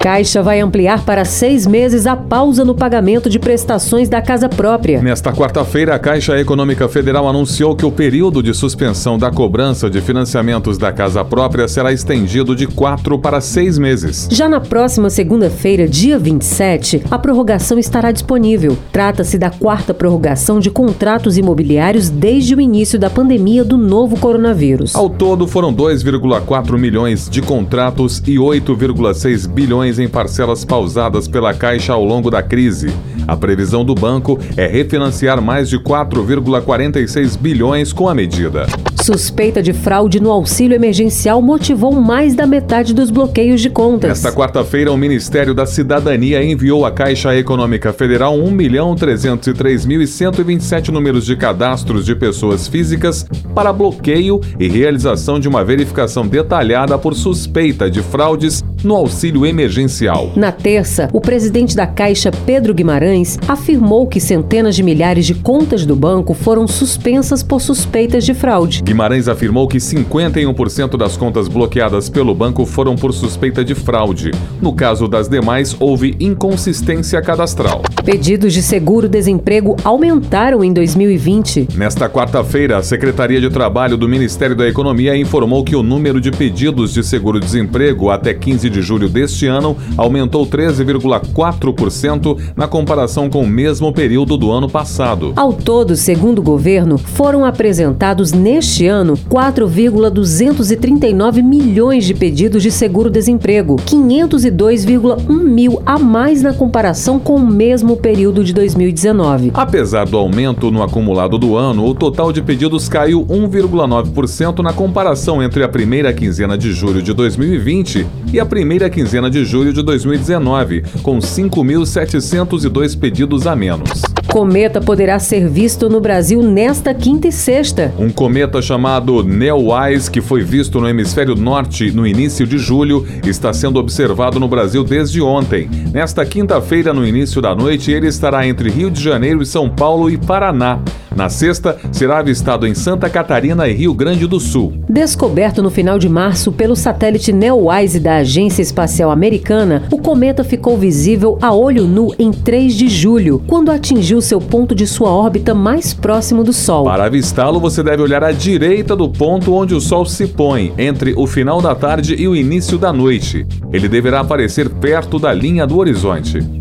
Caixa vai ampliar para seis meses a pausa no pagamento de prestações da casa própria. Nesta quarta-feira, a Caixa Econômica Federal anunciou que o período de suspensão da cobrança de financiamentos da casa própria será estendido de quatro para seis meses. Já na próxima segunda-feira, dia 27, a prorrogação estará disponível. Trata-se da quarta prorrogação de contratos imobiliários desde o início da pandemia do novo coronavírus. Ao todo, foram 2,4 milhões de contratos e 8,6 bilhões em parcelas pausadas pela Caixa ao longo da crise. A previsão do banco é refinanciar mais de 4,46 bilhões com a medida. Suspeita de fraude no auxílio emergencial motivou mais da metade dos bloqueios de contas. Nesta quarta-feira, o Ministério da Cidadania enviou à Caixa Econômica Federal 1.303.127 números de cadastros de pessoas físicas para bloqueio e realização de uma verificação detalhada por suspeita de fraudes no auxílio emergencial. Na terça, o presidente da Caixa, Pedro Guimarães, afirmou que centenas de milhares de contas do banco foram suspensas por suspeitas de fraude. Guimarães afirmou que 51% das contas bloqueadas pelo banco foram por suspeita de fraude. No caso das demais, houve inconsistência cadastral. Pedidos de seguro-desemprego aumentaram em 2020. Nesta quarta-feira, a Secretaria de Trabalho do Ministério da Economia informou que o número de pedidos de seguro-desemprego até 15 de julho deste ano aumentou 13,4% na comparação com o mesmo período do ano passado. Ao todo, segundo o governo, foram apresentados neste ano 4,239 milhões de pedidos de seguro-desemprego, 502,1 mil a mais na comparação com o mesmo período de 2019. Apesar do aumento no acumulado do ano, o total de pedidos caiu 1,9% na comparação entre a primeira quinzena de julho de 2020 e a primeira quinzena de julho de 2019, com 5.702 pedidos a menos. Cometa poderá ser visto no Brasil nesta quinta e sexta. Um cometa chamado Neowise, que foi visto no hemisfério norte no início de julho, está sendo observado no Brasil desde ontem. Nesta quinta-feira, no início da noite, ele estará entre Rio de Janeiro e São Paulo e Paraná. Na sexta, será avistado em Santa Catarina e Rio Grande do Sul. Descoberto no final de março pelo satélite Neowise da Agência Espacial Americana, o cometa ficou visível a olho nu em 3 de julho, quando atingiu seu ponto de sua órbita mais próximo do Sol. Para avistá-lo, você deve olhar à direita do ponto onde o Sol se põe, entre o final da tarde e o início da noite. Ele deverá aparecer perto da linha do horizonte.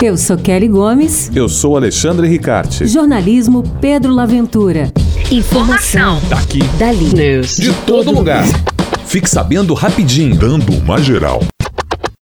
Eu sou Kelly Gomes. Eu sou Alexandre Ricarte. Jornalismo Pedro Laventura. Informação. Daqui. Dali. De todo lugar. Fique sabendo rapidinho. Dando uma geral.